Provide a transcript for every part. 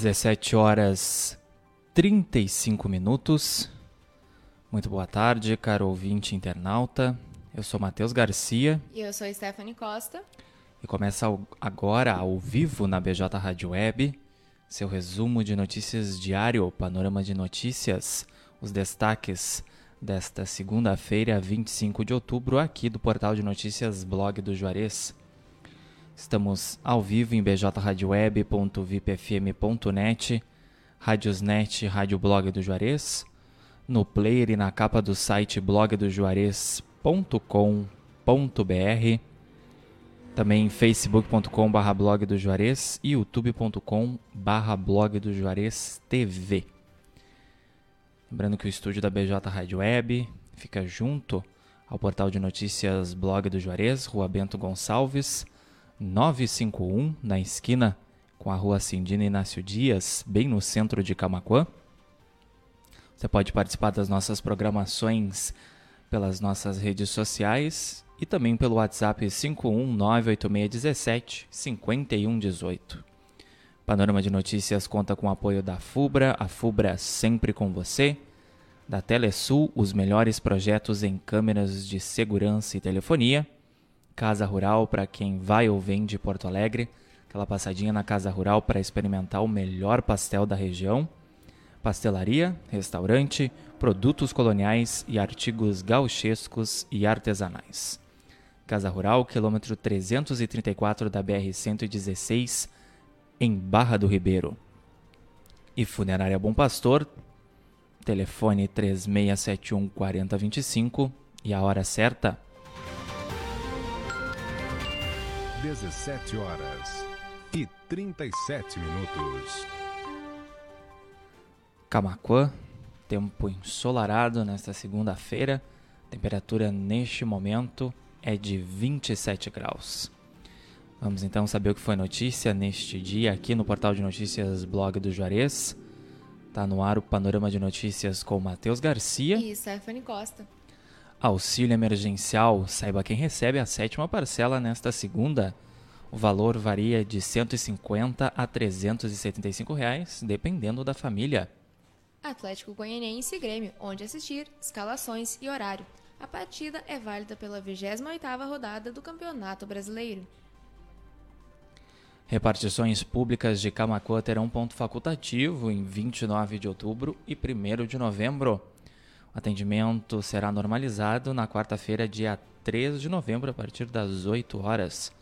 17 horas 35 minutos. Muito boa tarde, caro ouvinte internauta. Eu sou Matheus Garcia. E eu sou Stephanie Costa. E começa agora, ao vivo, na BJ Rádio Web, seu resumo de notícias diário, panorama de notícias, os destaques desta segunda-feira, 25 de outubro, aqui do portal de notícias Blog do Juarez. Estamos ao vivo em bjradioweb.vipfm.net, Radiosnet, Rádio Blog do Juarez, no player e na capa do site blogdojuarez.com.br, também facebook.com.br blog do Juarez e youtube.com.br blog do Juarez TV. Lembrando que o estúdio da BJ Rádio Web fica junto ao portal de notícias Blog do Juarez, Rua Bento Gonçalves, 951, na esquina com a rua Cindina Inácio Dias, bem no centro de Camacuã. Você pode participar das nossas programações pelas nossas redes sociais e também pelo WhatsApp 51986175118. Panorama de Notícias conta com o apoio da FUBRA, a FUBRA sempre com você, da Telesul, os melhores projetos em câmeras de segurança e telefonia, Casa Rural para quem vai ou vem de Porto Alegre, aquela passadinha na Casa Rural para experimentar o melhor pastel da região. Pastelaria, restaurante, produtos coloniais e artigos gauchescos e artesanais. Casa Rural, quilômetro 334 da BR-116, em Barra do Ribeiro. E Funerária Bom Pastor, telefone 3671 4025 e a hora certa 17 horas e 37 minutos. Camacuã, tempo ensolarado nesta segunda-feira. Temperatura neste momento é de 27 graus. Vamos então saber o que foi notícia neste dia aqui no portal de notícias Blog do Juarez. Tá no ar o panorama de notícias com Matheus Garcia e Stephanie Costa. Auxílio emergencial, saiba quem recebe a sétima parcela nesta segunda. O valor varia de R$ 150 a 375 reais, dependendo da família. Atlético Goianiense e Grêmio, onde assistir, escalações e horário. A partida é válida pela 28ª rodada do Campeonato Brasileiro. Repartições públicas de Camacuã terão ponto facultativo em 29 de outubro e 1 de novembro. O atendimento será normalizado na quarta-feira, dia 3 de novembro, a partir das 8 horas.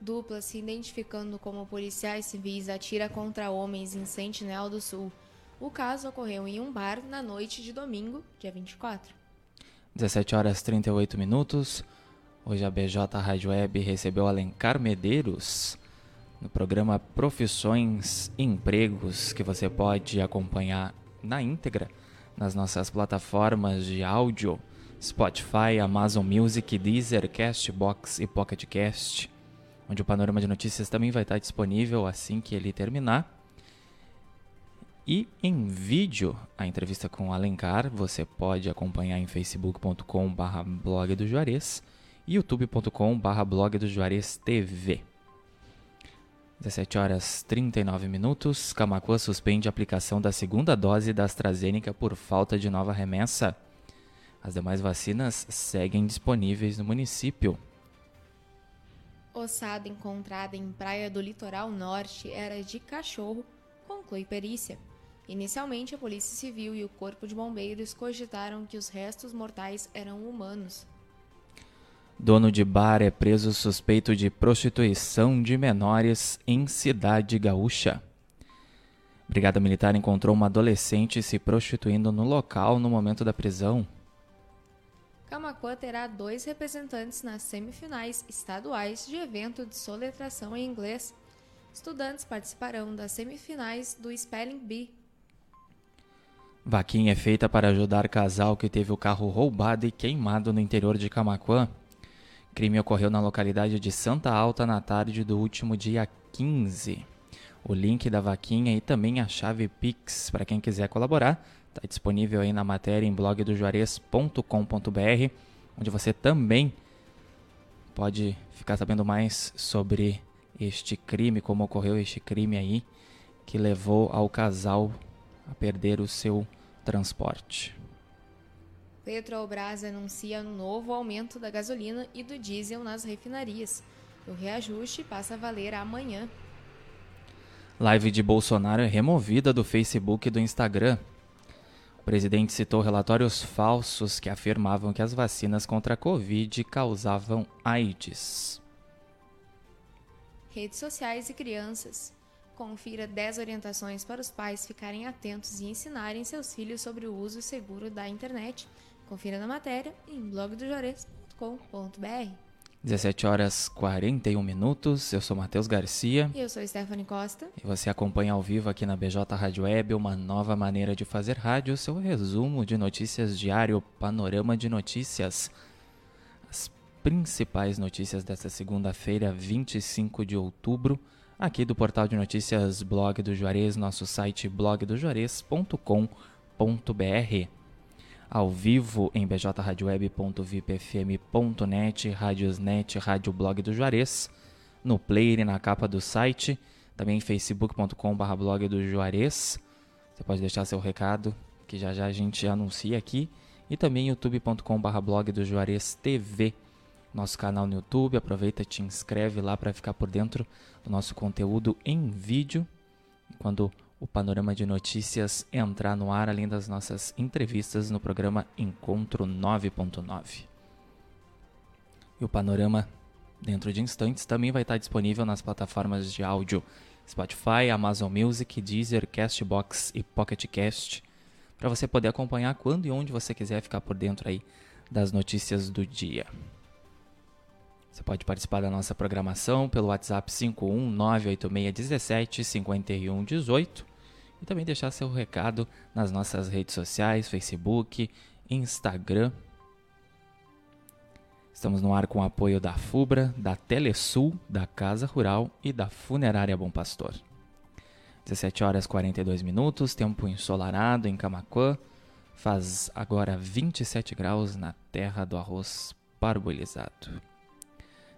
Dupla se identificando como policiais civis atira contra homens em Sentinel do Sul. O caso ocorreu em um bar na noite de domingo, dia 24. 17 horas 38 minutos. Hoje a BJ Rádio Web recebeu Alencar Medeiros no programa Profissões e Empregos, que você pode acompanhar na íntegra nas nossas plataformas de áudio, Spotify, Amazon Music, Deezer, Castbox e Pocket Cast, onde o panorama de notícias também vai estar disponível assim que ele terminar. E em vídeo, a entrevista com Alencar, você pode acompanhar em facebook.com.br blog do Juarez e youtube.com.br blog do Juarez TV. 17 horas 39 minutos. Camacuã suspende a aplicação da segunda dose da AstraZeneca por falta de nova remessa. As demais vacinas seguem disponíveis no município. Ossada encontrada em praia do litoral norte era de cachorro, conclui perícia. Inicialmente, a Polícia Civil e o Corpo de Bombeiros cogitaram que os restos mortais eram humanos. Dono de bar é preso suspeito de prostituição de menores em cidade gaúcha. Brigada Militar encontrou uma adolescente se prostituindo no local no momento da prisão. Camacuã terá dois representantes nas semifinais estaduais de evento de soletração em inglês. Estudantes participarão das semifinais do Spelling Bee. Vaquinha é feita para ajudar casal que teve o carro roubado e queimado no interior de Camacuã crime ocorreu na localidade de Santa Alta na tarde do último dia 15. O link da vaquinha e também a chave Pix para quem quiser colaborar está disponível aí na matéria em blogdojuarez.com.br, onde você também pode ficar sabendo mais sobre este crime, como ocorreu este crime aí que levou ao casal a perder o seu transporte. Petrobras anuncia um novo aumento da gasolina e do diesel nas refinarias. O reajuste passa a valer amanhã. Live de Bolsonaro é removida do Facebook e do Instagram. O presidente citou relatórios falsos que afirmavam que as vacinas contra a Covid causavam AIDS. Redes sociais e crianças. Confira 10 orientações para os pais ficarem atentos e ensinarem seus filhos sobre o uso seguro da internet. Confira na matéria em blogdojores.com.br. 17 horas 41 minutos. Eu sou Matheus Garcia. E eu sou Stephanie Costa. E você acompanha ao vivo aqui na BJ Rádio Web uma nova maneira de fazer rádio, seu resumo de notícias diário, panorama de notícias. As principais notícias desta segunda-feira, 25 de outubro, aqui do portal de notícias Blog do Juarez, nosso site blogdojuarez.com.br ao vivo em bjradioweb.vipfm.net, Radiosnet, Rádio Blog do Juarez, no player e na capa do site, também facebook.com.br blog do Juarez. Você pode deixar seu recado, que já já a gente anuncia aqui, e também youtube.com.br blog do Juarez TV, nosso canal no YouTube. Aproveita e te inscreve lá para ficar por dentro do nosso conteúdo em vídeo. Quando o panorama de notícias entrar no ar, além das nossas entrevistas no programa Encontro 9.9. E o panorama, dentro de instantes, também vai estar disponível nas plataformas de áudio Spotify, Amazon Music, Deezer, Castbox e Pocket Cast, para você poder acompanhar quando e onde você quiser ficar por dentro aí das notícias do dia. Você pode participar da nossa programação pelo WhatsApp 51986175118 e também deixar seu recado nas nossas redes sociais, Facebook, Instagram. Estamos no ar com o apoio da FUBRA, da Telesul, da Casa Rural e da Funerária Bom Pastor. 17 horas 42 minutos, tempo ensolarado em Camacuã. Faz agora 27 graus na terra do arroz parbolizado.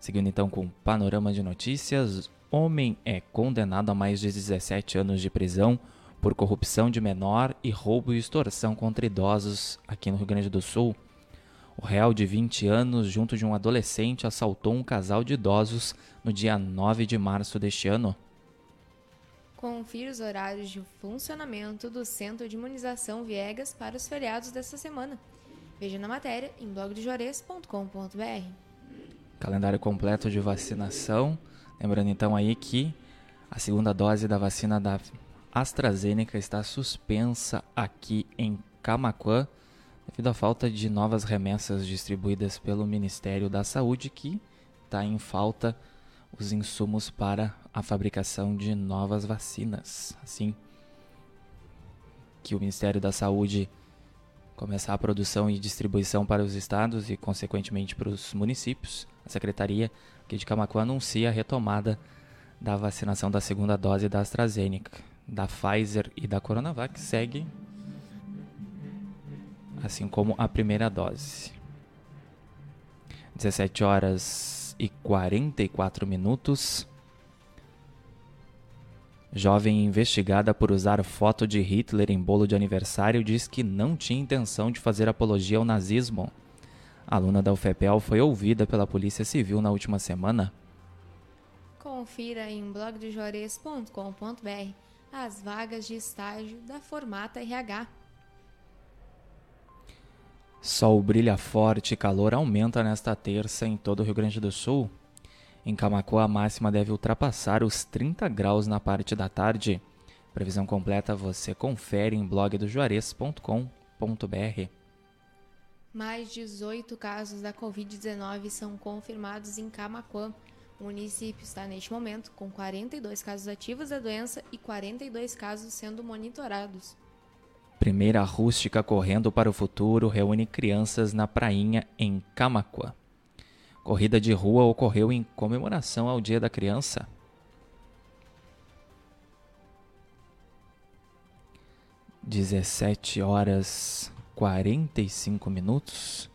Seguindo então com o panorama de notícias, homem é condenado a mais de 17 anos de prisão por corrupção de menor e roubo e extorsão contra idosos aqui no Rio Grande do Sul. O réu de 20 anos, junto de um adolescente, assaltou um casal de idosos no dia 9 de março deste ano. Confira os horários de funcionamento do Centro de Imunização Viegas para os feriados desta semana. Veja na matéria em blogdejores.com.br. Calendário completo de vacinação. Lembrando então aí que a segunda dose da vacina da AstraZeneca está suspensa aqui em Camaquã devido à falta de novas remessas distribuídas pelo Ministério da Saúde, que está em falta os insumos para a fabricação de novas vacinas. Assim que o Ministério da Saúde começar a produção e distribuição para os estados e, consequentemente, para os municípios, a Secretaria aqui de Camacuã anuncia a retomada da vacinação da segunda dose da AstraZeneca da Pfizer e da Coronavac segue assim como a primeira dose. 17 horas e 44 minutos. Jovem investigada por usar foto de Hitler em bolo de aniversário diz que não tinha intenção de fazer apologia ao nazismo. A aluna da UFEPEL foi ouvida pela Polícia Civil na última semana. Confira em blogdejores.com.br as vagas de estágio da Formata RH. Sol brilha forte e calor aumenta nesta terça em todo o Rio Grande do Sul. Em Camacuã, a máxima deve ultrapassar os 30 graus na parte da tarde. Previsão completa você confere em blogdojuarez.com.br. Mais 18 casos da Covid-19 são confirmados em Camacuã. O município está neste momento com 42 casos ativos da doença e 42 casos sendo monitorados. Primeira rústica correndo para o futuro reúne crianças na prainha em Camacuã. Corrida de rua ocorreu em comemoração ao Dia da Criança. Dezessete horas quarenta e cinco minutos.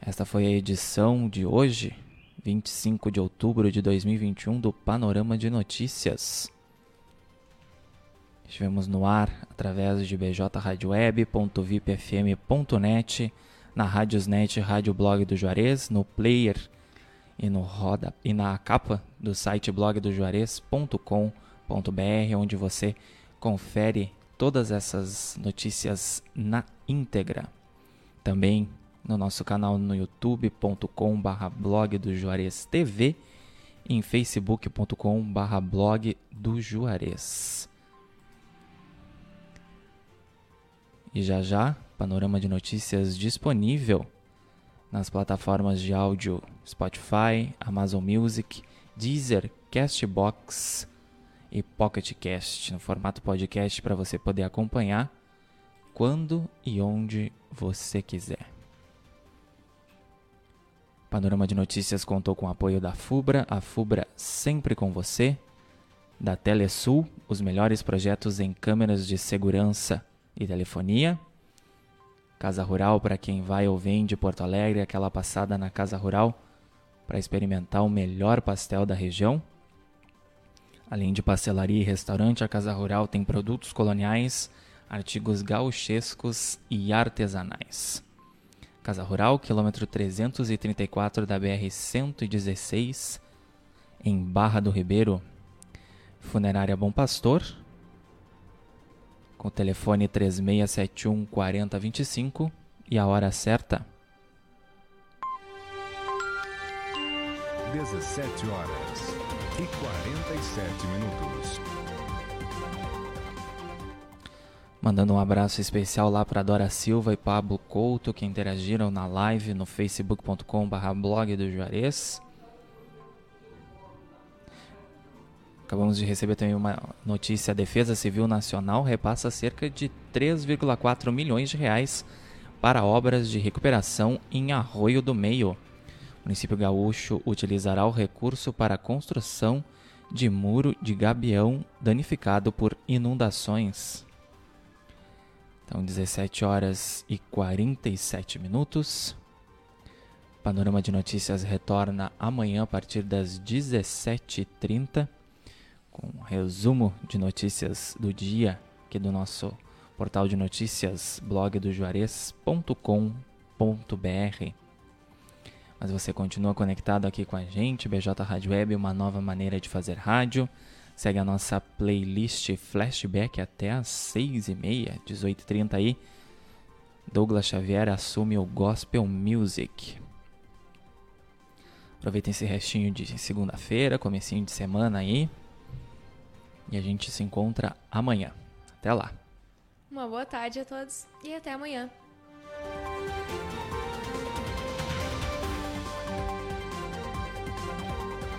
Esta foi a edição de hoje 25 de outubro de 2021 do Panorama de Notícias. Estivemos no ar através de bjradioweb.vipfm.net, na Radiosnet Rádio Blog do Juarez, no player e no roda e na capa do site blogdojuarez.com.br, onde você confere todas essas notícias na íntegra. Também no nosso canal no youtube.com/blog do Juarez TV em facebook.com/blog do Juarez. E já já, panorama de notícias disponível nas plataformas de áudio Spotify, Amazon Music, Deezer, Castbox e Pocket Cast no formato podcast para você poder acompanhar quando e onde você quiser. Panorama de Notícias contou com o apoio da FUBRA, a FUBRA sempre com você, da Telesul, os melhores projetos em câmeras de segurança e telefonia. Casa Rural para quem vai ou vem de Porto Alegre, aquela passada na Casa Rural para experimentar o melhor pastel da região. Além de pastelaria e restaurante, a Casa Rural tem produtos coloniais, artigos gauchescos e artesanais. Casa Rural, quilômetro 334 da BR-116, em Barra do Ribeiro. Funerária Bom Pastor, com o telefone 3671 4025 e a hora certa. 17 horas e 47 minutos. Mandando um abraço especial lá para Dora Silva e Pablo Couto que interagiram na live no facebook.com/blog do Juarez. Acabamos de receber também uma notícia: a Defesa Civil Nacional repassa cerca de 3,4 milhões de reais para obras de recuperação em Arroio do Meio. O município gaúcho utilizará o recurso para a construção de muro de gabião danificado por inundações. Então, 17 horas e 47 minutos. Panorama de Notícias retorna amanhã a partir das 17h30 com um resumo de notícias do dia aqui do nosso portal de notícias blogdojuarez.com.br. Mas você continua conectado aqui com a gente, BJ Rádio Web, uma nova maneira de fazer rádio. Segue a nossa playlist Flashback até às 6h30, 18h30 aí. Douglas Xavier assume o Gospel Music. Aproveitem esse restinho de segunda-feira, comecinho de semana aí. E a gente se encontra amanhã. Até lá. Uma boa tarde a todos e até amanhã.